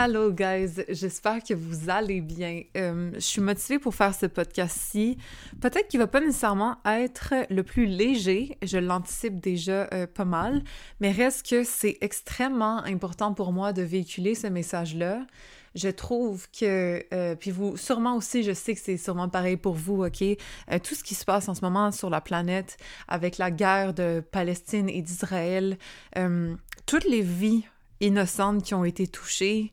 Hello guys, j'espère que vous allez bien. Euh, je suis motivée pour faire ce podcast-ci. Peut-être qu'il va pas nécessairement être le plus léger, je l'anticipe déjà euh, pas mal, mais reste que c'est extrêmement important pour moi de véhiculer ce message-là. Je trouve que, euh, puis vous, sûrement aussi, je sais que c'est sûrement pareil pour vous, ok? tout ce qui se passe en ce moment sur la planète avec la guerre de Palestine et d'Israël, toutes les vies innocentes qui ont été touchées,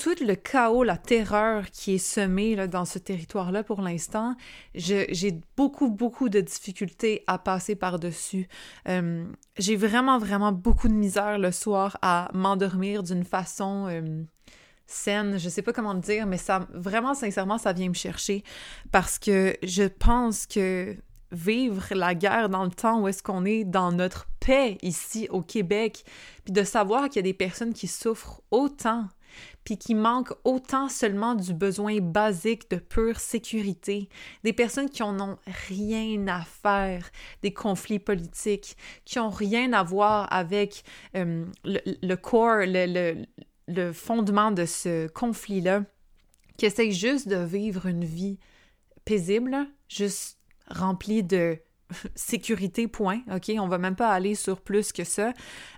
tout le chaos, la terreur qui est semée là, dans ce territoire-là pour l'instant, j'ai beaucoup, beaucoup de difficultés à passer par-dessus. Euh, j'ai vraiment, vraiment beaucoup de misère le soir à m'endormir d'une façon euh, saine. Je sais pas comment le dire, mais ça, vraiment, sincèrement, ça vient me chercher parce que je pense que vivre la guerre dans le temps où est-ce qu'on est dans notre paix ici au Québec, puis de savoir qu'il y a des personnes qui souffrent autant, puis qui manquent autant seulement du besoin basique de pure sécurité, des personnes qui en ont rien à faire des conflits politiques, qui ont rien à voir avec euh, le, corps, le, le fondement de ce conflit-là, qui essayent juste de vivre une vie paisible, juste rempli de sécurité, point, OK? On va même pas aller sur plus que ça.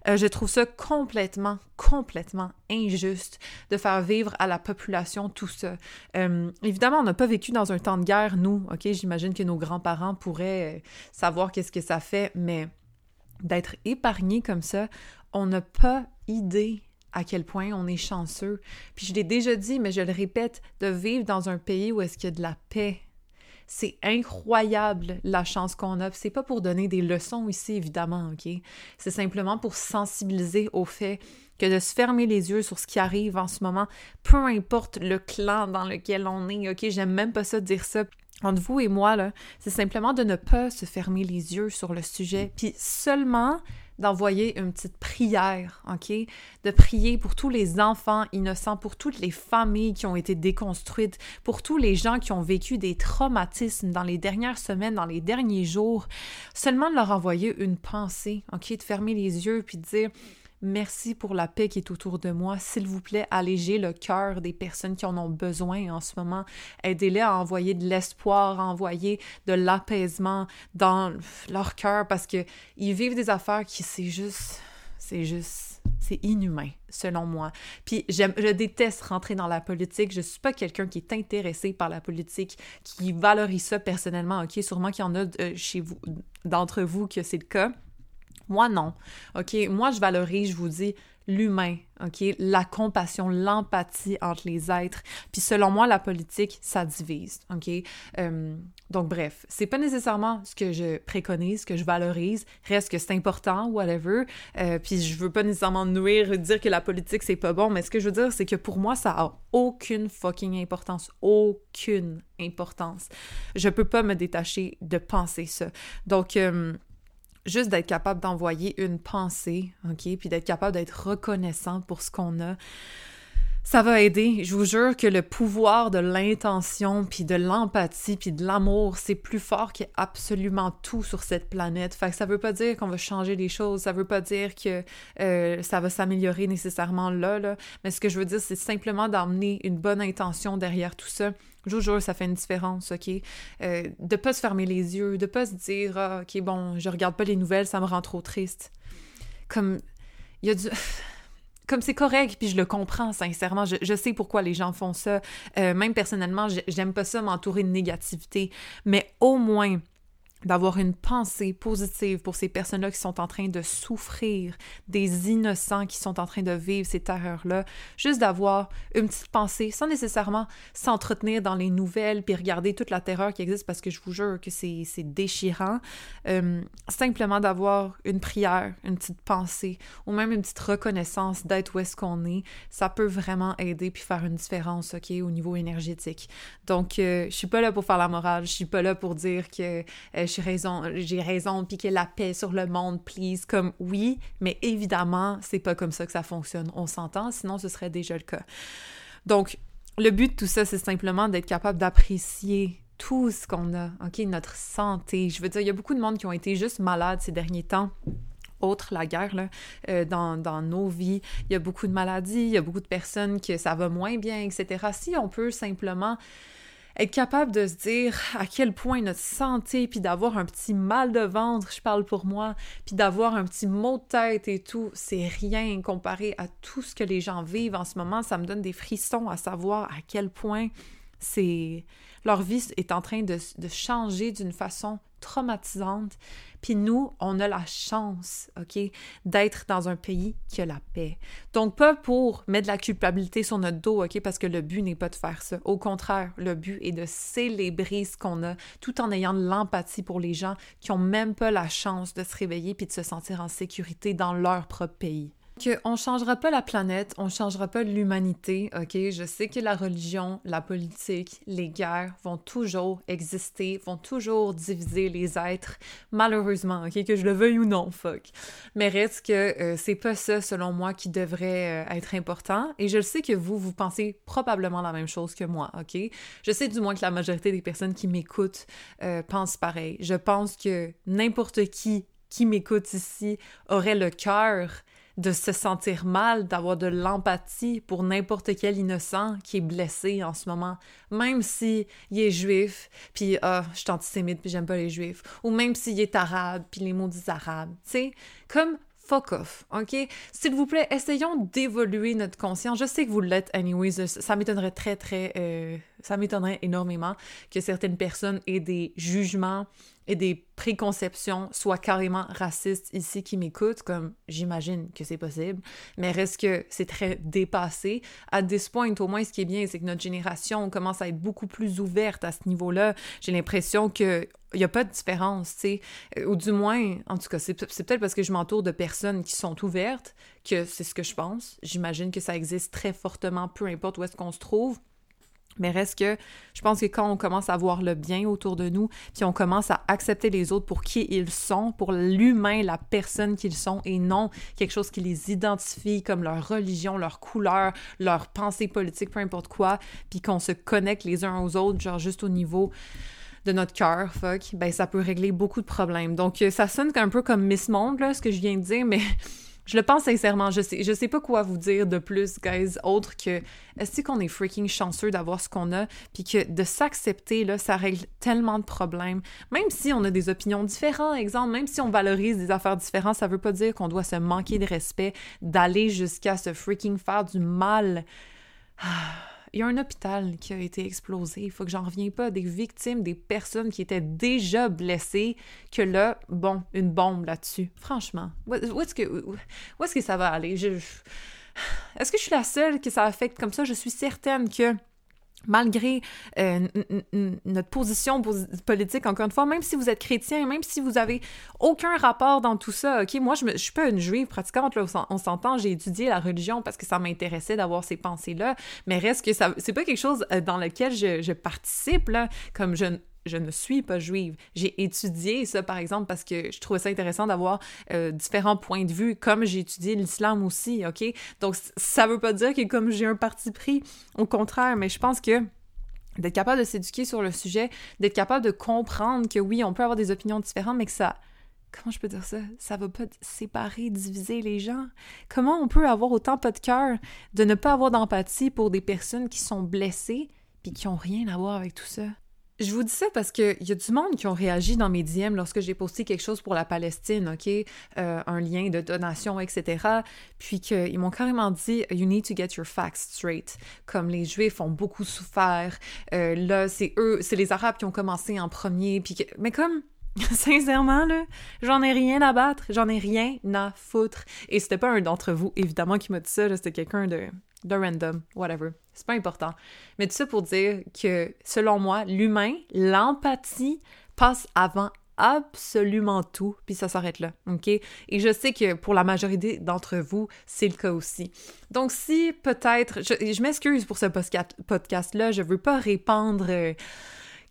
Euh, je trouve ça complètement, complètement injuste de faire vivre à la population tout ça. Euh, évidemment, on n'a pas vécu dans un temps de guerre, nous, OK? J'imagine que nos grands-parents pourraient euh, savoir qu'est-ce que ça fait, mais d'être épargné comme ça, on n'a pas idée à quel point on est chanceux. Puis je l'ai déjà dit, mais je le répète, de vivre dans un pays où est-ce qu'il y a de la paix, c'est incroyable la chance qu'on a. C'est pas pour donner des leçons ici, évidemment, OK? C'est simplement pour sensibiliser au fait que de se fermer les yeux sur ce qui arrive en ce moment, peu importe le clan dans lequel on est, OK? J'aime même pas ça dire ça entre vous et moi, là, c'est simplement de ne pas se fermer les yeux sur le sujet, puis seulement d'envoyer une petite prière, OK? De prier pour tous les enfants innocents, pour toutes les familles qui ont été déconstruites, pour tous les gens qui ont vécu des traumatismes dans les dernières semaines, dans les derniers jours. Seulement de leur envoyer une pensée, OK? De fermer les yeux puis de dire Merci pour la paix qui est autour de moi. S'il vous plaît, allégez le cœur des personnes qui en ont besoin en ce moment. Aidez-les à envoyer de l'espoir, à envoyer de l'apaisement dans leur cœur parce que ils vivent des affaires qui c'est juste, c'est juste, c'est inhumain selon moi. Puis je déteste rentrer dans la politique. Je suis pas quelqu'un qui est intéressé par la politique, qui valorise ça personnellement. Ok, sûrement qu'il y en a euh, chez vous, d'entre vous que c'est le cas. Moi, non. OK? Moi, je valorise, je vous dis, l'humain, OK? La compassion, l'empathie entre les êtres. Puis selon moi, la politique, ça divise, OK? Euh, donc bref, c'est pas nécessairement ce que je préconise, ce que je valorise. Reste que c'est important, whatever. Euh, puis je veux pas nécessairement nuire, dire que la politique, c'est pas bon, mais ce que je veux dire, c'est que pour moi, ça a aucune fucking importance. Aucune importance. Je peux pas me détacher de penser ça. Donc... Euh, juste d'être capable d'envoyer une pensée, OK, puis d'être capable d'être reconnaissant pour ce qu'on a. Ça va aider. Je vous jure que le pouvoir de l'intention, puis de l'empathie, puis de l'amour, c'est plus fort que absolument tout sur cette planète. Fait que ça veut pas dire qu'on va changer les choses, ça veut pas dire que euh, ça va s'améliorer nécessairement là, là. Mais ce que je veux dire, c'est simplement d'emmener une bonne intention derrière tout ça. Je vous jure, ça fait une différence, OK? Euh, de pas se fermer les yeux, de pas se dire, ah, OK, bon, je regarde pas les nouvelles, ça me rend trop triste. Comme, il y a du comme c'est correct, puis je le comprends sincèrement. Je, sais pourquoi les gens font ça. Euh, même personnellement, j'aime pas ça m'entourer de négativité, mais au moins d'avoir une pensée positive pour ces personnes-là qui sont en train de souffrir, des innocents qui sont en train de vivre ces terreurs-là, juste d'avoir une petite pensée sans nécessairement s'entretenir dans les nouvelles puis regarder toute la terreur qui existe parce que je vous jure que c'est déchirant. Euh, simplement d'avoir une prière, une petite pensée ou même une petite reconnaissance d'être où est-ce qu'on est, ça peut vraiment aider puis faire une différence, OK, au niveau énergétique. Donc, euh, je suis pas là pour faire la morale, je suis pas là pour dire que euh, j'ai raison, j'ai raison, puis que la paix sur le monde, please, comme oui, mais évidemment, c'est pas comme ça que ça fonctionne. On s'entend, sinon ce serait déjà le cas. Donc, le but de tout ça, c'est simplement d'être capable d'apprécier tout ce qu'on a, OK, notre santé. Je veux dire, il y a beaucoup de monde qui ont été juste malades ces derniers temps autre la guerre là, euh, dans, dans, nos vies. Il y a beaucoup de maladies, il y a beaucoup de personnes que ça va moins bien, etc. Si on peut simplement être capable de se dire à quel point notre santé, puis d'avoir un petit mal de ventre, je parle pour moi, puis d'avoir un petit mot de tête et tout, c'est rien comparé à tout ce que les gens vivent en ce moment. Ça me donne des frissons à savoir à quel point c'est leur vie est en train de, de changer d'une façon traumatisante. Puis nous, on a la chance, OK, d'être dans un pays qui a la paix. Donc, pas pour mettre de la culpabilité sur notre dos, OK, parce que le but n'est pas de faire ça. Au contraire, le but est de célébrer ce qu'on a tout en ayant de l'empathie pour les gens qui n'ont même pas la chance de se réveiller puis de se sentir en sécurité dans leur propre pays on changera pas la planète, on changera pas l'humanité, ok? Je sais que la religion, la politique, les guerres vont toujours exister, vont toujours diviser les êtres, malheureusement, ok? Que je le veuille ou non, fuck. Mais reste que euh, c'est pas ça, selon moi, qui devrait euh, être important. Et je sais que vous, vous pensez probablement la même chose que moi, ok? Je sais du moins que la majorité des personnes qui m'écoutent euh, pensent pareil. Je pense que n'importe qui qui m'écoute ici aurait le cœur de se sentir mal, d'avoir de l'empathie pour n'importe quel innocent qui est blessé en ce moment, même si il est juif, puis ah, je suis antisémite puis j'aime pas les juifs, ou même s'il est arabe puis les maudits arabes, tu sais, comme fuck off, ok? S'il vous plaît, essayons d'évoluer notre conscience. Je sais que vous l'êtes anyways, ça m'étonnerait très très, euh, ça m'étonnerait énormément que certaines personnes aient des jugements et des préconceptions soient carrément racistes ici qui m'écoutent, comme j'imagine que c'est possible, mais reste que c'est très dépassé. À this point, au moins, ce qui est bien, c'est que notre génération commence à être beaucoup plus ouverte à ce niveau-là. J'ai l'impression que il n'y a pas de différence, tu sais. Ou du moins, en tout cas, c'est peut-être parce que je m'entoure de personnes qui sont ouvertes que c'est ce que je pense. J'imagine que ça existe très fortement, peu importe où est-ce qu'on se trouve. Mais reste que je pense que quand on commence à voir le bien autour de nous, puis on commence à accepter les autres pour qui ils sont, pour l'humain, la personne qu'ils sont, et non quelque chose qui les identifie comme leur religion, leur couleur, leur pensée politique, peu importe quoi, puis qu'on se connecte les uns aux autres, genre juste au niveau de notre cœur, fuck, ben ça peut régler beaucoup de problèmes. Donc ça sonne un peu comme Miss Monde, là, ce que je viens de dire, mais je le pense sincèrement, je sais, je sais pas quoi vous dire de plus, guys, autre que est-ce qu'on est freaking chanceux d'avoir ce qu'on a, puis que de s'accepter, là, ça règle tellement de problèmes. Même si on a des opinions différentes, exemple, même si on valorise des affaires différentes, ça veut pas dire qu'on doit se manquer de respect, d'aller jusqu'à se freaking faire du mal. Ah il y a un hôpital qui a été explosé. Il faut que j'en revienne pas des victimes, des personnes qui étaient déjà blessées, que là, bon, une bombe là-dessus. Franchement, où, est-ce que, est-ce que ça va aller? Est-ce que je suis la seule que ça affecte comme ça? Je suis certaine que malgré euh, notre position politique, encore une fois, même si vous êtes chrétien, même si vous avez aucun rapport dans tout ça, OK, moi, je, je suis pas une juive pratiquante, là, on s'entend, j'ai étudié la religion parce que ça m'intéressait d'avoir ces pensées-là, mais reste que ça, c'est pas quelque chose euh, dans lequel je, je participe, là, comme je, je ne suis pas juive. J'ai étudié ça, par exemple, parce que je trouvais ça intéressant d'avoir euh, différents points de vue, comme j'ai étudié l'islam aussi, OK? Donc, ça veut pas dire que comme j'ai un parti pris, au contraire, mais je pense que d'être capable de s'éduquer sur le sujet, d'être capable de comprendre que oui, on peut avoir des opinions différentes, mais que ça... Comment je peux dire ça? Ça va pas séparer, diviser les gens. Comment on peut avoir autant pas de cœur de ne pas avoir d'empathie pour des personnes qui sont blessées puis qui ont rien à voir avec tout ça? Je vous dis ça parce qu'il y a du monde qui ont réagi dans mes DM lorsque j'ai posté quelque chose pour la Palestine, OK? Euh, un lien de donation, etc. Puis qu'ils m'ont carrément dit « You need to get your facts straight ». Comme les Juifs ont beaucoup souffert. Euh, là, c'est eux, c'est les Arabes qui ont commencé en premier. Puis Mais comme Sincèrement, là, j'en ai rien à battre, j'en ai rien à foutre. Et c'était pas un d'entre vous, évidemment, qui m'a dit ça, c'était quelqu'un de, de random, whatever. C'est pas important. Mais tout ça pour dire que, selon moi, l'humain, l'empathie passe avant absolument tout, puis ça s'arrête là, OK? Et je sais que pour la majorité d'entre vous, c'est le cas aussi. Donc si peut-être, je, m'excuse pour ce podcast-là, je veux pas répandre... Euh,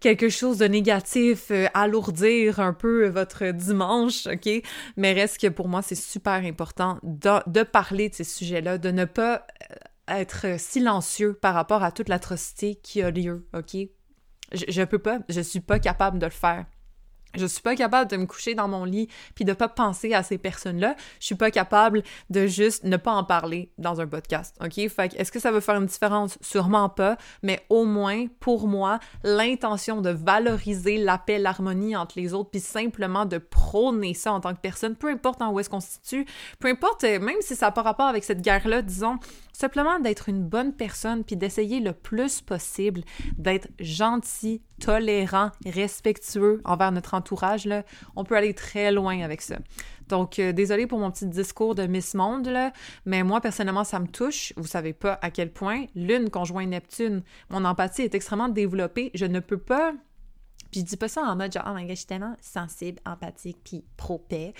quelque chose de négatif, euh, alourdir un peu votre dimanche, OK? Mais reste que pour moi, c'est super important de, parler de ces sujets-là, de ne pas euh, être silencieux par rapport à toute l'atrocité qui a lieu, OK? Je, je peux pas, je suis pas capable de le faire. Je suis pas capable de me coucher dans mon lit puis de pas penser à ces personnes-là. Je suis pas capable de juste ne pas en parler dans un podcast. OK? Fait est-ce que ça va faire une différence? Sûrement pas, mais au moins, pour moi, l'intention de valoriser la paix, l'harmonie entre les autres puis simplement de prôner ça en tant que personne, peu importe en où est-ce qu'on se situe, peu importe, euh, même si ça n'a pas rapport avec cette guerre-là, disons, simplement d'être une bonne personne puis d'essayer le plus possible d'être gentil, tolérant, respectueux envers notre entourage, on peut aller très loin avec ça. Donc, euh, désolé pour mon petit discours de Miss Monde, mais moi, personnellement, ça me touche. Vous savez pas à quel point. Lune conjoint Neptune, mon empathie est extrêmement développée. Je ne peux pas puis je dis pas ça en mode genre, oh my god, je suis tellement sensible, empathique, puis pro-paix.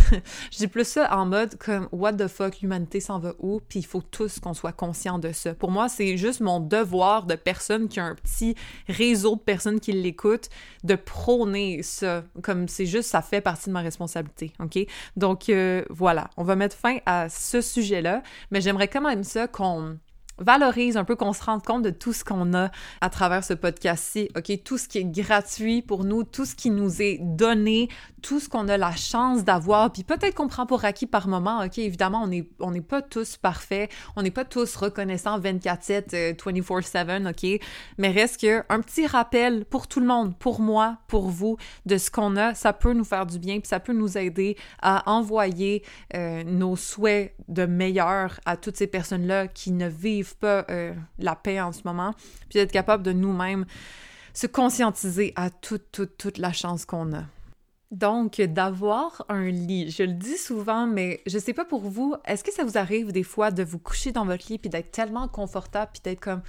je dis plus ça en mode comme, what the fuck, l'humanité s'en va où? Puis il faut tous qu'on soit conscient de ça. Pour moi, c'est juste mon devoir de personne qui a un petit réseau de personnes qui l'écoutent, de prôner ça. Comme c'est juste, ça fait partie de ma responsabilité, OK? Donc euh, voilà, on va mettre fin à ce sujet-là, mais j'aimerais quand même ça qu'on valorise un peu, qu'on se rende compte de tout ce qu'on a à travers ce podcast-ci, OK? Tout ce qui est gratuit pour nous, tout ce qui nous est donné, tout ce qu'on a la chance d'avoir, puis peut-être qu'on prend pour acquis par moment, OK? Évidemment, on n'est on pas tous parfaits, on n'est pas tous reconnaissants 24-7, 24-7, euh, OK? Mais reste que un petit rappel pour tout le monde, pour moi, pour vous, de ce qu'on a, ça peut nous faire du bien, puis ça peut nous aider à envoyer euh, nos souhaits de meilleur à toutes ces personnes-là qui ne vivent pas euh, la paix en ce moment, puis d'être capable de nous-mêmes se conscientiser à toute, toute, toute la chance qu'on a. Donc, d'avoir un lit, je le dis souvent, mais je sais pas pour vous, est-ce que ça vous arrive des fois de vous coucher dans votre lit puis d'être tellement confortable puis d'être comme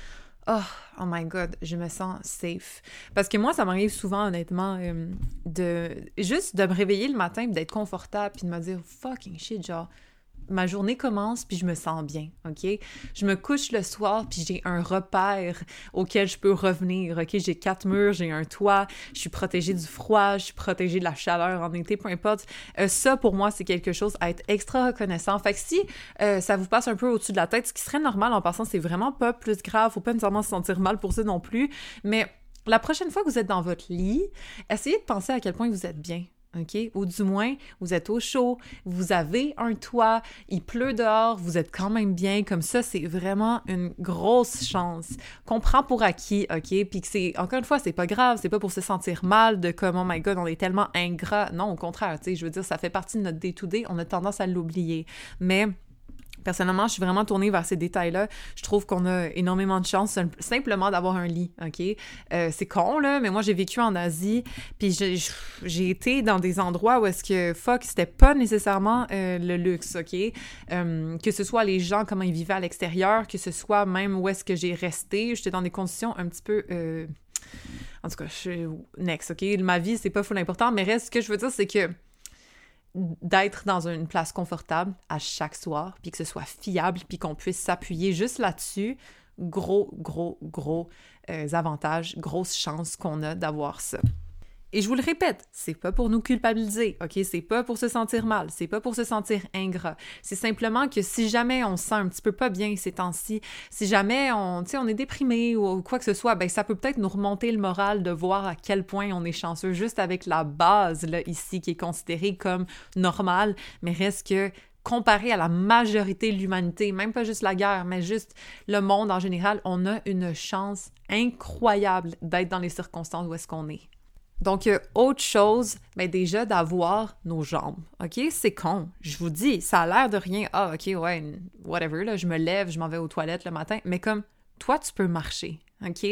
oh, oh my god, je me sens safe? Parce que moi, ça m'arrive souvent, honnêtement, euh, de juste de me réveiller le matin puis d'être confortable puis de me dire fucking shit, genre, ma journée commence puis je me sens bien, OK? Je me couche le soir puis j'ai un repère auquel je peux revenir, OK? J'ai quatre murs, j'ai un toit, je suis protégée du froid, je suis protégée de la chaleur en été, peu importe. Euh, ça, pour moi, c'est quelque chose à être extra reconnaissant. Fait que si euh, ça vous passe un peu au-dessus de la tête, ce qui serait normal en passant, c'est vraiment pas plus grave, faut pas nécessairement se sentir mal pour ça non plus, mais la prochaine fois que vous êtes dans votre lit, essayez de penser à quel point vous êtes bien. OK? Ou du moins, vous êtes au chaud, vous avez un toit, il pleut dehors, vous êtes quand même bien. Comme ça, c'est vraiment une grosse chance qu'on pour acquis, OK? Puis que c'est, encore une fois, c'est pas grave, c'est pas pour se sentir mal de comme, oh my god, on est tellement ingrat. Non, au contraire, tu sais, je veux dire, ça fait partie de notre day-to-day, on a tendance à l'oublier. Mais Personnellement, je suis vraiment tournée vers ces détails-là. Je trouve qu'on a énormément de chance simplement d'avoir un lit, OK? Euh, c'est con, là, mais moi, j'ai vécu en Asie, puis j'ai été dans des endroits où est-ce que, fuck, c'était pas nécessairement euh, le luxe, OK? Euh, que ce soit les gens, comment ils vivaient à l'extérieur, que ce soit même où est-ce que j'ai resté, j'étais dans des conditions un petit peu... En tout cas, je suis next, OK? Ma vie, c'est pas full important, mais reste, ce que je veux dire, c'est que d'être dans une place confortable à chaque soir, puis que ce soit fiable, puis qu'on puisse s'appuyer juste là-dessus, gros, gros, gros euh, avantages, grosse chance qu'on a d'avoir ça. Et je vous le répète, c'est pas pour nous culpabiliser, ok? C'est pas pour se sentir mal, c'est pas pour se sentir ingrat. C'est simplement que si jamais on se sent un petit peu pas bien ces temps-ci, si jamais on, on est déprimé ou quoi que ce soit, ben ça peut peut-être nous remonter le moral de voir à quel point on est chanceux juste avec la base là ici qui est considérée comme normale, mais reste que comparé à la majorité de l'humanité, même pas juste la guerre, mais juste le monde en général, on a une chance incroyable d'être dans les circonstances où est-ce qu'on est. Donc, autre chose, mais déjà d'avoir nos jambes. OK? C'est con. Je vous dis, ça a l'air de rien. Ah, OK, ouais, whatever, là, je me lève, je m'en vais aux toilettes le matin. Mais comme toi, tu peux marcher. OK?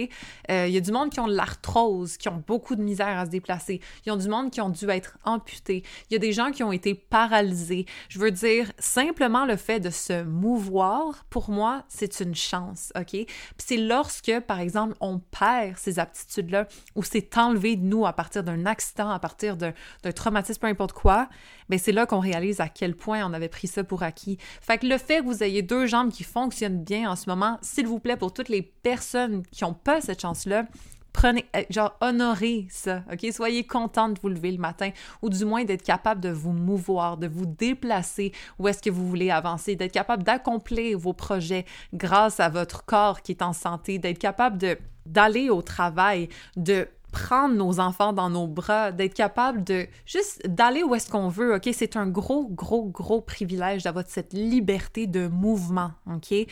Euh, il y a du monde qui ont l'arthrose, qui ont beaucoup de misère à se déplacer. Il y a du monde qui ont dû être amputés. Il y a des gens qui ont été paralysés. Je veux dire, simplement le fait de se mouvoir, pour moi, c'est une chance, OK? Puis c'est lorsque, par exemple, on perd ces aptitudes-là ou c'est enlevé de nous à partir d'un accident, à partir d'un traumatisme, peu importe quoi, bien c'est là qu'on réalise à quel point on avait pris ça pour acquis. Fait le fait que vous ayez deux jambes qui fonctionnent bien en ce moment, s'il vous plaît, pour toutes les personnes n'ont pas cette chance-là, prenez, euh, genre, honorez ça, OK? Soyez content de vous lever le matin ou du moins d'être capable de vous mouvoir, de vous déplacer où est-ce que vous voulez avancer, d'être capable d'accomplir vos projets grâce à votre corps qui est en santé, d'être capable d'aller au travail, de prendre nos enfants dans nos bras, d'être capable de juste d'aller où est-ce qu'on veut, OK? C'est un gros, gros, gros privilège d'avoir cette liberté de mouvement, OK?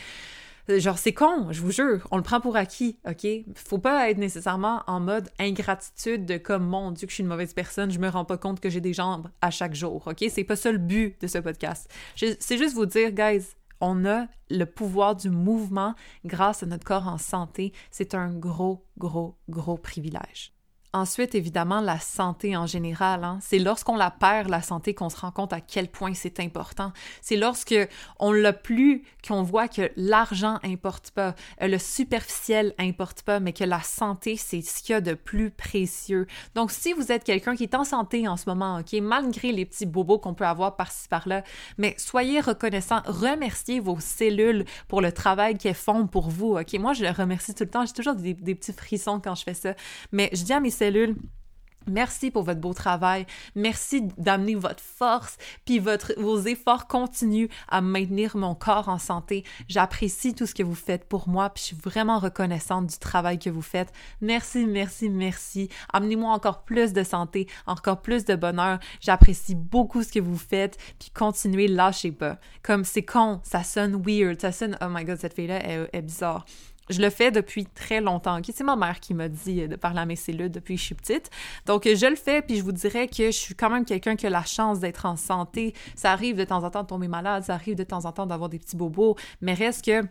Genre, c'est con, je vous jure, on le prend pour acquis, OK? Faut pas être nécessairement en mode ingratitude de comme, mon Dieu, que je suis une mauvaise personne, je me rends pas compte que j'ai des jambes à chaque jour, OK? C'est pas ça le but de ce podcast. C'est juste vous dire, guys, on a le pouvoir du mouvement grâce à notre corps en santé. C'est un gros, gros, gros privilège. Ensuite, évidemment, la santé en général. Hein. C'est lorsqu'on la perd, la santé, qu'on se rend compte à quel point c'est important. C'est lorsque on l'a plus, qu'on voit que l'argent importe pas, euh, le superficiel importe pas, mais que la santé, c'est ce qu'il y a de plus précieux. Donc, si vous êtes quelqu'un qui est en santé en ce moment, OK, malgré les petits bobos qu'on peut avoir par-ci par-là, mais soyez reconnaissant, remerciez vos cellules pour le travail qu'elles font pour vous, OK? Moi, je les remercie tout le temps. J'ai toujours des, petits frissons quand je fais ça. Mais je dis à mes cellules, Merci pour votre beau travail. Merci d'amener votre force, puis votre, vos efforts continuent à maintenir mon corps en santé. J'apprécie tout ce que vous faites pour moi, puis je suis vraiment reconnaissante du travail que vous faites. Merci, merci, merci. Amenez-moi encore plus de santé, encore plus de bonheur. J'apprécie beaucoup ce que vous faites, puis continuez, lâchez pas. Comme c'est con, ça sonne weird, ça sonne, oh my god, cette fille-là est bizarre. Je le fais depuis très longtemps. C'est ma mère qui m'a dit euh, de parler à mes cellules depuis que je suis petite. Donc, euh, je le fais, puis je vous dirais que je suis quand même quelqu'un qui a la chance d'être en santé. Ça arrive de temps en temps de tomber malade, ça arrive de temps en temps d'avoir des petits bobos, mais reste que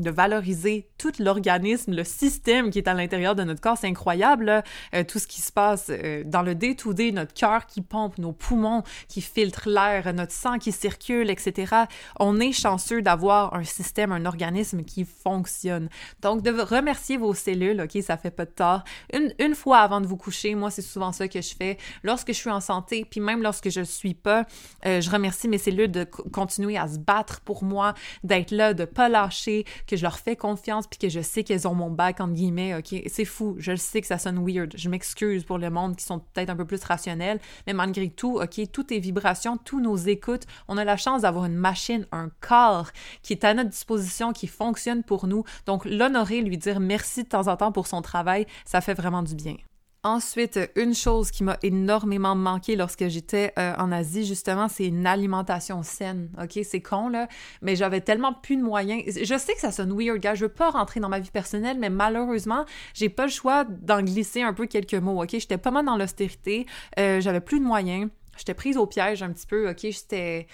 de valoriser tout l'organisme, le système qui est à l'intérieur de notre corps. C'est incroyable, euh, tout ce qui se passe euh, dans le day-to-day, notre cœur qui pompe, nos poumons qui filtrent l'air, notre sang qui circule, etc. On est chanceux d'avoir un système, un organisme qui fonctionne. Donc, de remercier vos cellules, OK, ça fait pas de tort. Une, une fois avant de vous coucher, moi, c'est souvent ça que je fais. Lorsque je suis en santé, puis même lorsque je ne suis pas, euh, je remercie mes cellules de continuer à se battre pour moi, d'être là, de pas lâcher, que je leur fais confiance puis que je sais qu'elles ont mon bac, entre guillemets, OK? C'est fou. Je le sais que ça sonne weird. Je m'excuse pour le monde qui sont peut-être un peu plus rationnels, mais malgré tout, OK, toutes les vibrations, tous nos écoutes, on a la chance d'avoir une machine, un corps qui est à notre disposition, qui fonctionne pour nous. Donc, l'honorer, lui dire merci de temps en temps pour son travail, ça fait vraiment du bien. Ensuite, une chose qui m'a énormément manqué lorsque j'étais euh, en Asie, justement, c'est une alimentation saine. OK, c'est con, là, mais j'avais tellement plus de moyens. Je sais que ça sonne weird, gars. Je veux pas rentrer dans ma vie personnelle, mais malheureusement, j'ai pas le choix d'en glisser un peu quelques mots. OK, j'étais pas mal dans l'austérité. Euh, j'avais plus de moyens. J'étais prise au piège un petit peu. OK, j'étais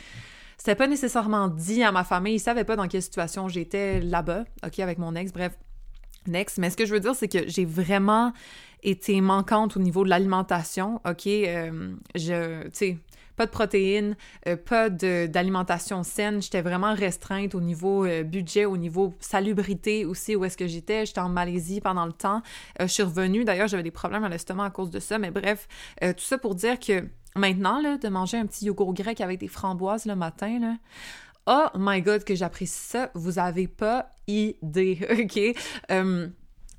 c'était pas nécessairement dit à ma famille, ils savaient pas dans quelle situation j'étais là-bas, OK, avec mon ex, bref, next. Mais ce que je veux dire, c'est que j'ai vraiment été manquante au niveau de l'alimentation, OK? Euh, je, tu sais, pas de protéines, euh, pas d'alimentation saine. J'étais vraiment restreinte au niveau euh, budget, au niveau salubrité aussi, où est-ce que j'étais. J'étais en Malaisie pendant le temps. je suis revenue. D'ailleurs, j'avais des problèmes à l'estomac à cause de ça. Mais bref, tout ça pour dire que maintenant, là, de manger un petit yogourt grec avec des framboises le matin, là, Oh my god, que j'apprécie ça. Vous avez pas idée, OK?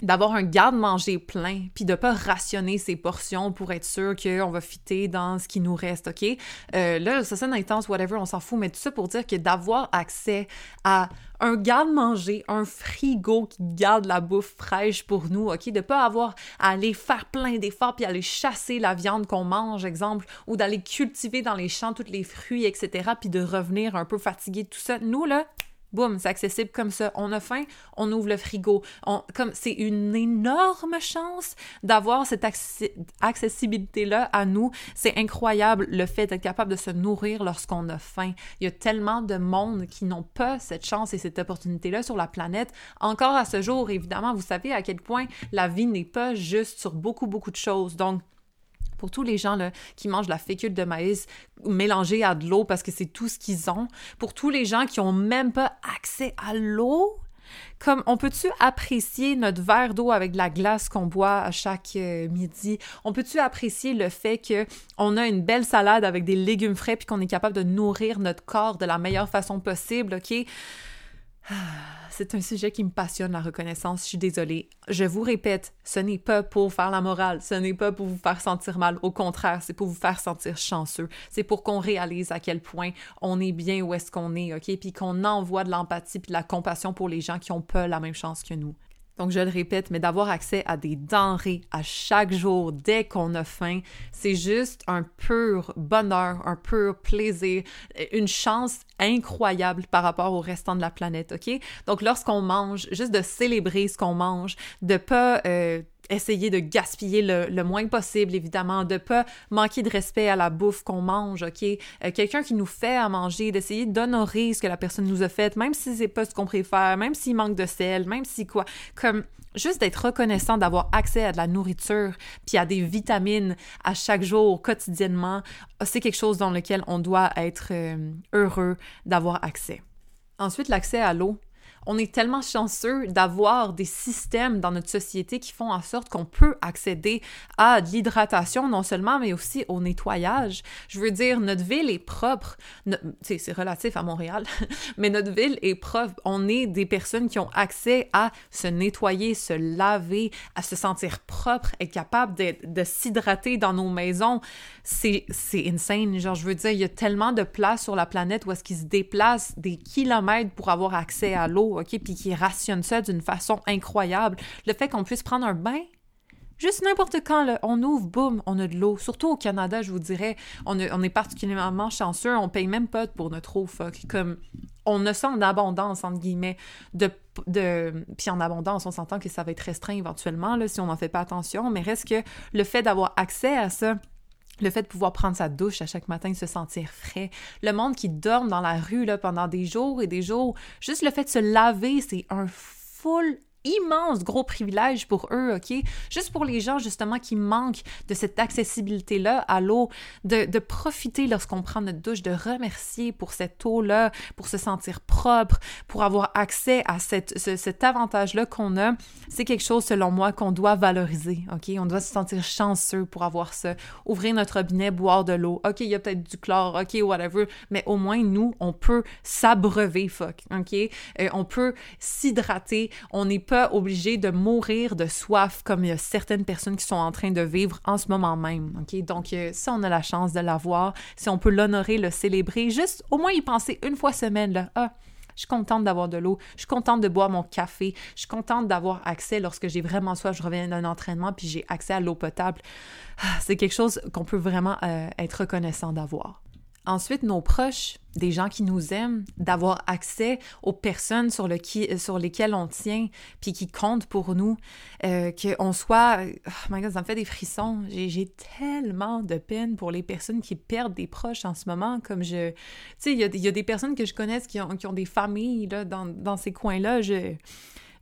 D'avoir un garde-manger plein, puis de pas rationner ses portions pour être sûr qu'on va fitter dans ce qui nous reste, OK? Euh, là, ça sonne intense, whatever, on s'en fout, mais tout ça pour dire que d'avoir accès à un garde-manger, un frigo qui garde la bouffe fraîche pour nous, OK? De pas avoir à aller faire plein d'efforts puis aller chasser la viande qu'on mange, exemple, ou d'aller cultiver dans les champs tous les fruits, etc., puis de revenir un peu fatigué tout ça. Nous, là, Boum, c'est accessible comme ça. On a faim, on ouvre le frigo. On, comme c'est une énorme chance d'avoir cette accessibilité-là à nous. C'est incroyable le fait d'être capable de se nourrir lorsqu'on a faim. Il y a tellement de monde qui n'ont pas cette chance et cette opportunité-là sur la planète. Encore à ce jour, évidemment, vous savez à quel point la vie n'est pas juste sur beaucoup, beaucoup de choses. Donc, pour tous les gens là, qui mangent la fécule de maïs mélangée à de l'eau parce que c'est tout ce qu'ils ont, pour tous les gens qui ont même pas accès à l'eau, comme on peut-tu apprécier notre verre d'eau avec de la glace qu'on boit à chaque euh, midi? On peut-tu apprécier le fait que on a une belle salade avec des légumes frais puis qu'on est capable de nourrir notre corps de la meilleure façon possible, OK? Ah, c'est un sujet qui me passionne, la reconnaissance. Je suis désolée. Je vous répète, ce n'est pas pour faire la morale, ce n'est pas pour vous faire sentir mal. Au contraire, c'est pour vous faire sentir chanceux. C'est pour qu'on réalise à quel point on est bien où est-ce qu'on est, OK? Puis qu'on envoie de l'empathie puis de la compassion pour les gens qui n'ont pas la même chance que nous. Donc, je le répète, mais d'avoir accès à des denrées à chaque jour dès qu'on a faim, c'est juste un pur bonheur, un pur plaisir, une chance incroyable par rapport au restant de la planète, OK? Donc, lorsqu'on mange, juste de célébrer ce qu'on mange, de pas... Euh, essayer de gaspiller le, moins possible, évidemment, de pas manquer de respect à la bouffe qu'on mange, OK? Euh, quelqu'un qui nous fait à manger, d'essayer d'honorer ce que la personne nous a fait, même si c'est pas ce qu'on préfère, même s'il manque de sel, même si quoi, comme juste d'être reconnaissant d'avoir accès à de la nourriture puis à des vitamines à chaque jour, quotidiennement, c'est quelque chose dans lequel on doit être euh, heureux d'avoir accès. Ensuite, l'accès à l'eau on est tellement chanceux d'avoir des systèmes dans notre société qui font en sorte qu'on peut accéder à de l'hydratation non seulement, mais aussi au nettoyage. Je veux dire, notre ville est propre. C'est relatif à Montréal, mais notre ville est propre. On est des personnes qui ont accès à se nettoyer, se laver, à se sentir propre, être capable de, de s'hydrater dans nos maisons. C'est insane. Genre, je veux dire, il y a tellement de places sur la planète où est-ce qu'ils se déplacent des kilomètres pour avoir accès à l'eau Puis qui rationne ça d'une façon incroyable. Le fait qu'on puisse prendre un bain, Juste n'importe quand, on ouvre, boum, on a de l'eau. Surtout au Canada, je vous dirais, on, est particulièrement chanceux, on paye même pas pour notre eau, fuck. Comme, on a ça en abondance, entre guillemets, puis en abondance, on s'entend que ça va être restreint éventuellement, si on n'en fait pas attention, mais reste que le fait d'avoir accès à ça, le fait de pouvoir prendre sa douche à chaque matin, se sentir frais. Le monde qui dort dans la rue là, pendant des jours et des jours, juste le fait de se laver, c'est un full immense gros privilège pour eux, OK? Juste pour les gens, justement, qui manquent de cette accessibilité-là à l'eau, de, profiter lorsqu'on prend notre douche, de remercier pour cette eau-là, pour se sentir propre, pour avoir accès à cette, cet avantage-là qu'on a, c'est quelque chose, selon moi, qu'on doit valoriser, OK? On doit se sentir chanceux pour avoir ça. Ouvrir notre robinet, boire de l'eau. OK, il y a peut-être du chlore, OK, whatever, mais au moins, nous, on peut s'abreuver, fuck, OK? Euh, on peut s'hydrater, on n'est pas obligé de mourir de soif comme il y a certaines personnes qui sont en train de vivre en ce moment même. Donc, euh, si on a la chance de l'avoir, si on peut l'honorer, le célébrer, juste au moins y penser une fois semaine, ah, je suis contente d'avoir de l'eau, je suis contente de boire mon café, je suis contente d'avoir accès lorsque j'ai vraiment soif, je reviens d'un entraînement puis j'ai accès à l'eau potable. Ah, c'est quelque chose qu'on peut vraiment euh, être reconnaissant d'avoir. Ensuite, nos proches, des gens qui nous aiment, d'avoir accès aux personnes sur, sur lesquelles on tient, puis qui comptent pour nous, euh, qu'on soit... Oh my God, ça me fait des frissons. J'ai tellement de peine pour les personnes qui perdent des proches en ce moment, comme je... Tu sais, il y, a, des personnes que je connais qui ont, des familles dans, dans ces coins-là. Je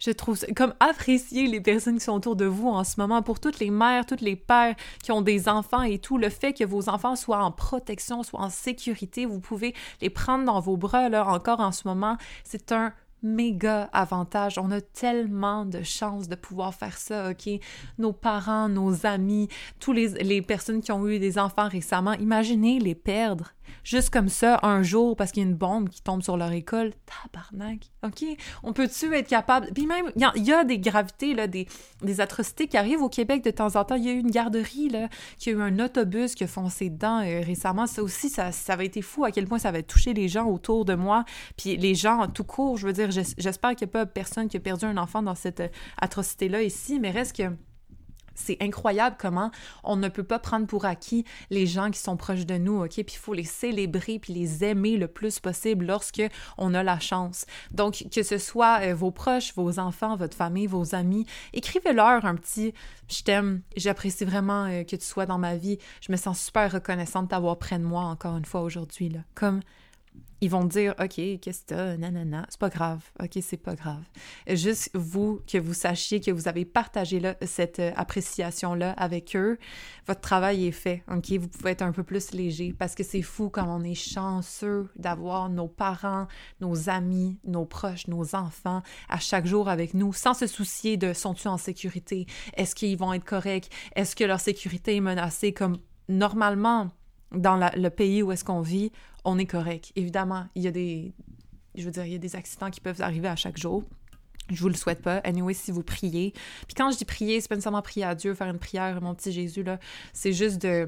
je trouve comme apprécier les personnes qui sont autour de vous en ce moment, pour toutes les mères, tous les pères qui ont des enfants et tout, le fait que vos enfants soient en protection, soient en sécurité, vous pouvez les prendre dans vos bras là encore en ce moment, c'est un méga avantage. On a tellement de chance de pouvoir faire ça, OK? Nos parents, nos amis, tous les, les personnes qui ont eu des enfants récemment, imaginez les perdre juste comme ça un jour parce qu'il y a une bombe qui tombe sur leur école, tabarnak, OK? On peut-tu être capable... Puis même, il y, a des gravités, là, des, des atrocités qui arrivent au Québec de temps en temps. Il y a eu une garderie, là, qui a eu un autobus qui a foncé dedans euh, récemment. Ça aussi, ça, ça avait été fou à quel point ça avait touché les gens autour de moi. Puis les gens, tout court, je veux dire, j'espère qu'il n'y a pas personne qui a perdu un enfant dans cette euh, atrocité-là ici, mais reste que c'est incroyable comment on ne peut pas prendre pour acquis les gens qui sont proches de nous, OK? Puis il faut les célébrer puis les aimer le plus possible lorsque on a la chance. Donc, que ce soit euh, vos proches, vos enfants, votre famille, vos amis, écrivez-leur un petit « je t'aime, j'apprécie vraiment euh, que tu sois dans ma vie, je me sens super reconnaissante de t'avoir près de moi encore une fois aujourd'hui, là. » Comme ils vont dire OK, qu'est-ce que t'as, nanana, c'est pas grave, OK, c'est pas grave. Juste vous, que vous sachiez que vous avez partagé là, cette euh, appréciation-là avec eux, votre travail est fait, OK, vous pouvez être un peu plus léger parce que c'est fou comme on est chanceux d'avoir nos parents, nos amis, nos proches, nos enfants à chaque jour avec nous sans se soucier de sont-ils en sécurité, est-ce qu'ils vont être corrects, est-ce que leur sécurité est menacée comme normalement dans le pays où est-ce qu'on vit, on est correct. Évidemment, il y a des, je veux accidents qui peuvent arriver à chaque jour. Je vous le souhaite pas. Anyway, si vous priez. Puis quand je dis prier, c'est pas nécessairement prier à Dieu, faire une prière, mon petit Jésus, là. C'est juste de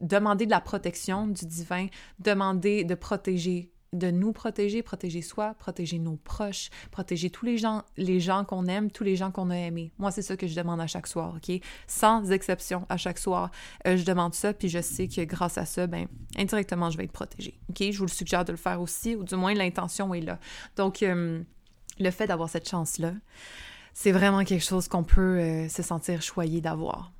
demander de la protection du divin, demander de protéger de nous protéger, protéger soi, protéger nos proches, protéger tous les gens, les gens qu'on aime, tous les gens qu'on a aimés. Moi, c'est ça que je demande à chaque soir, OK? Sans exception, à chaque soir, euh, je demande ça, puis je sais que grâce à ça, ben, indirectement, je vais être protégée, OK? Je vous le suggère de le faire aussi, ou du moins, l'intention est là. Donc, euh, le fait d'avoir cette chance-là, c'est vraiment quelque chose qu'on peut euh, se sentir choyé d'avoir.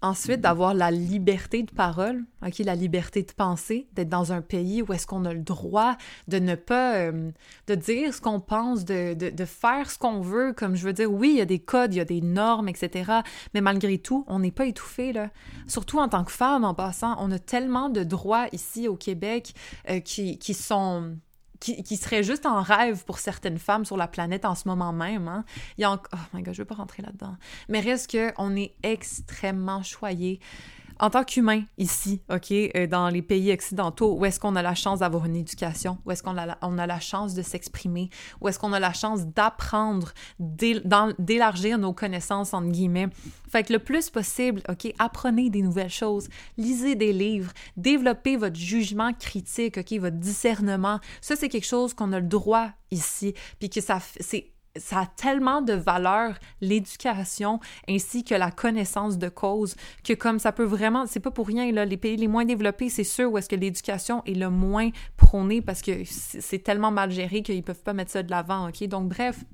Ensuite, d'avoir la liberté de parole, ok, la liberté de penser, d'être dans un pays où est-ce qu'on a le droit de ne pas, euh, de dire ce qu'on pense, de, de, de, faire ce qu'on veut, comme je veux dire, oui, il y a des codes, il y a des normes, etc., mais malgré tout, on n'est pas étouffé, là. Surtout en tant que femme, en passant, on a tellement de droits ici au Québec euh, qui, qui sont qui, serait juste en rêve pour certaines femmes sur la planète en ce moment même. Hein. Oh my god, je veux pas rentrer là-dedans. Mais reste qu'on est extrêmement choyé en tant qu'humain ici, OK, euh, dans les pays occidentaux, où est-ce qu'on a la chance d'avoir une éducation, où est-ce qu'on a, la, on a la chance de s'exprimer, où est-ce qu'on a la chance d'apprendre, d'élargir nos connaissances, entre guillemets? Fait que le plus possible, OK, apprenez des nouvelles choses, lisez des livres, développez votre jugement critique, OK, votre discernement. Ça, c'est quelque chose qu'on a le droit ici, puis que ça, c'est ça a tellement de valeur, l'éducation ainsi que la connaissance de cause, que comme ça peut vraiment, c'est pas pour rien, là, les pays les moins développés, c'est sûr où est-ce que l'éducation est le moins prônée parce que c'est tellement mal géré qu'ils peuvent pas mettre ça de l'avant, OK? Donc bref,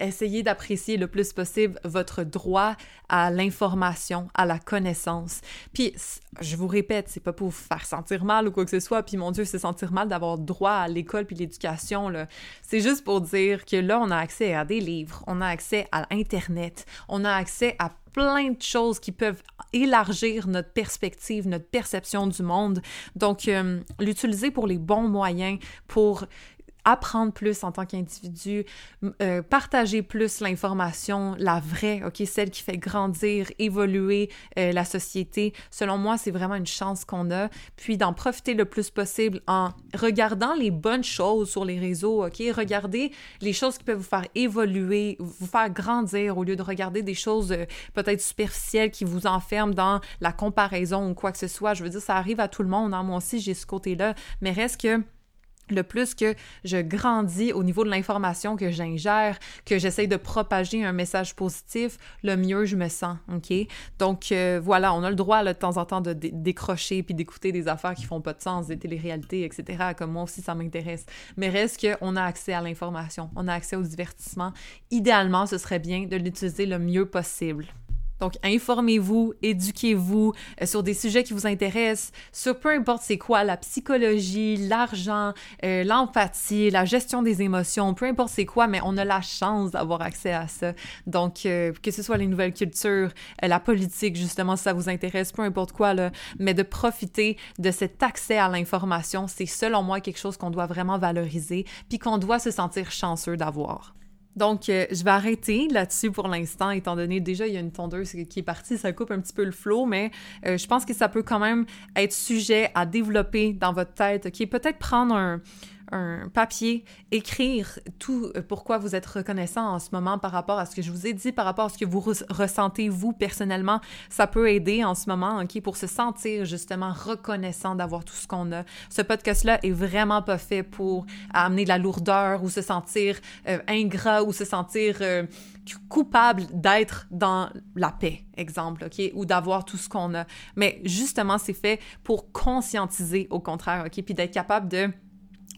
essayez d'apprécier le plus possible votre droit à l'information, à la connaissance. Puis, je vous répète, c'est pas pour vous faire sentir mal ou quoi que ce soit, puis mon Dieu, c'est sentir mal d'avoir droit à l'école puis l'éducation. C'est juste pour dire que là, on a accès à des livres, on a accès à Internet, on a accès à plein de choses qui peuvent élargir notre perspective, notre perception du monde. Donc, euh, l'utiliser pour les bons moyens, pour apprendre plus en tant qu'individu, euh, partager plus l'information, la vraie, ok, celle qui fait grandir, évoluer euh, la société. Selon moi, c'est vraiment une chance qu'on a. Puis d'en profiter le plus possible en regardant les bonnes choses sur les réseaux, ok, regardez les choses qui peuvent vous faire évoluer, vous faire grandir au lieu de regarder des choses euh, peut-être superficielles qui vous enferment dans la comparaison ou quoi que ce soit. Je veux dire, ça arrive à tout le monde. Hein? Moi aussi, j'ai ce côté-là, mais reste que le plus que je grandis au niveau de l'information que j'ingère, que j'essaye de propager un message positif, le mieux je me sens, OK? Donc euh, voilà, on a le droit de temps en temps de décrocher puis d'écouter des affaires qui font pas de sens, des téléréalités, etc. Comme moi aussi, ça m'intéresse. Mais reste qu'on a accès à l'information, on a accès au divertissement. Idéalement, ce serait bien de l'utiliser le mieux possible. Donc, informez-vous, éduquez-vous euh, sur des sujets qui vous intéressent, sur peu importe c'est quoi, la psychologie, l'argent, euh, l'empathie, la gestion des émotions, peu importe c'est quoi, mais on a la chance d'avoir accès à ça. Donc, euh, que ce soit les nouvelles cultures, la politique, justement, si ça vous intéresse, peu importe quoi, là, mais de profiter de cet accès à l'information, c'est selon moi quelque chose qu'on doit vraiment valoriser, puis qu'on doit se sentir chanceux d'avoir. Donc, euh, je vais arrêter là-dessus pour l'instant, étant donné déjà, il y a une tondeuse qui est partie, ça coupe un petit peu le flow, mais euh, je pense que ça peut quand même être sujet à développer dans votre tête, OK? Peut-être prendre un, un papier, écrire tout euh, pourquoi vous êtes reconnaissant en ce moment par rapport à ce que je vous ai dit, par rapport à ce que vous ressentez vous personnellement, ça peut aider en ce moment, OK, pour se sentir justement reconnaissant d'avoir tout ce qu'on a. Ce podcast-là est vraiment pas fait pour amener de la lourdeur ou se sentir euh, ingrat ou se sentir euh, coupable d'être dans la paix, exemple, OK, ou d'avoir tout ce qu'on a. Mais justement, c'est fait pour conscientiser au contraire, OK, puis d'être capable de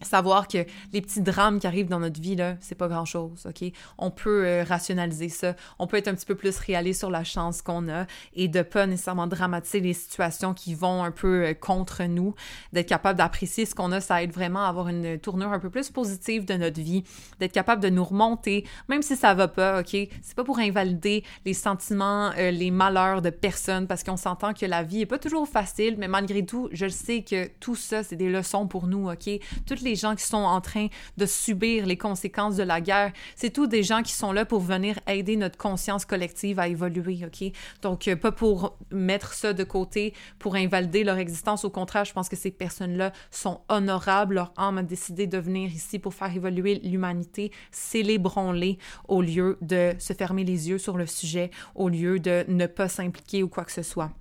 savoir que les petits drames qui arrivent dans notre vie là, c'est pas grand-chose, OK? On peut euh, rationaliser ça, on peut être un petit peu plus réaliste sur la chance qu'on a et de pas nécessairement dramatiser les situations qui vont un peu euh, contre nous, d'être capable d'apprécier ce qu'on a, ça aide vraiment à avoir une tournure un peu plus positive de notre vie, d'être capable de nous remonter même si ça va pas, OK? C'est pas pour invalider les sentiments, euh, les malheurs de personne parce qu'on s'entend que la vie est pas toujours facile, mais malgré tout, je sais que tout ça c'est des leçons pour nous, OK? Toutes gens qui sont en train de subir les conséquences de la guerre. C'est tous des gens qui sont là pour venir aider notre conscience collective à évoluer, OK? Donc, euh, pas pour mettre ça de côté, pour invalider leur existence. Au contraire, je pense que ces personnes-là sont honorables. Leur âme a décidé de venir ici pour faire évoluer l'humanité. Célébrons-les au lieu de se fermer les yeux sur le sujet, au lieu de ne pas s'impliquer ou quoi que ce soit.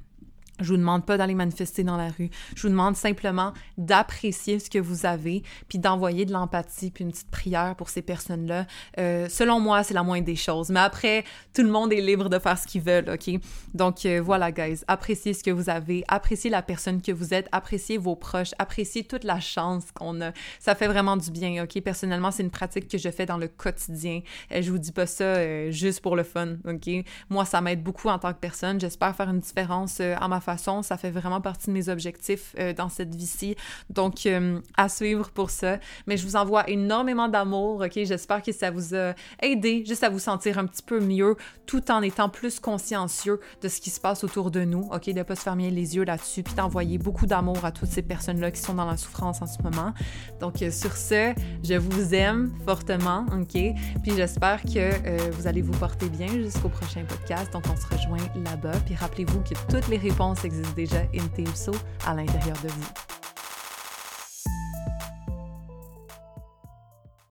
Je vous demande pas d'aller manifester dans la rue. Je vous demande simplement d'apprécier ce que vous avez, puis d'envoyer de l'empathie, puis une petite prière pour ces personnes-là. Euh, selon moi, c'est la moindre des choses. Mais après, tout le monde est libre de faire ce qu'il veut, OK? Donc euh, voilà, guys, appréciez ce que vous avez, appréciez la personne que vous êtes, appréciez vos proches, appréciez toute la chance qu'on a. Ça fait vraiment du bien, OK? Personnellement, c'est une pratique que je fais dans le quotidien. Euh, je vous dis pas ça juste pour le fun, OK? Moi, ça m'aide beaucoup en tant que personne. J'espère faire une différence en ma façon. Ça fait vraiment partie de mes objectifs euh, dans cette vie-ci. Donc, euh, à suivre pour ça. Mais je vous envoie énormément d'amour, OK? J'espère que ça vous a aidé juste à vous sentir un petit peu mieux tout en étant plus consciencieux de ce qui se passe autour de nous, OK? De ne pas se fermer les yeux là-dessus, puis d'envoyer beaucoup d'amour à toutes ces personnes-là qui sont dans la souffrance en ce moment. Donc, euh, sur ce, je vous aime fortement, OK? Puis j'espère que vous allez vous porter bien jusqu'au prochain podcast. Donc, on se rejoint là-bas. Puis rappelez-vous que toutes les réponses existe déjà in Team à l'intérieur de vous.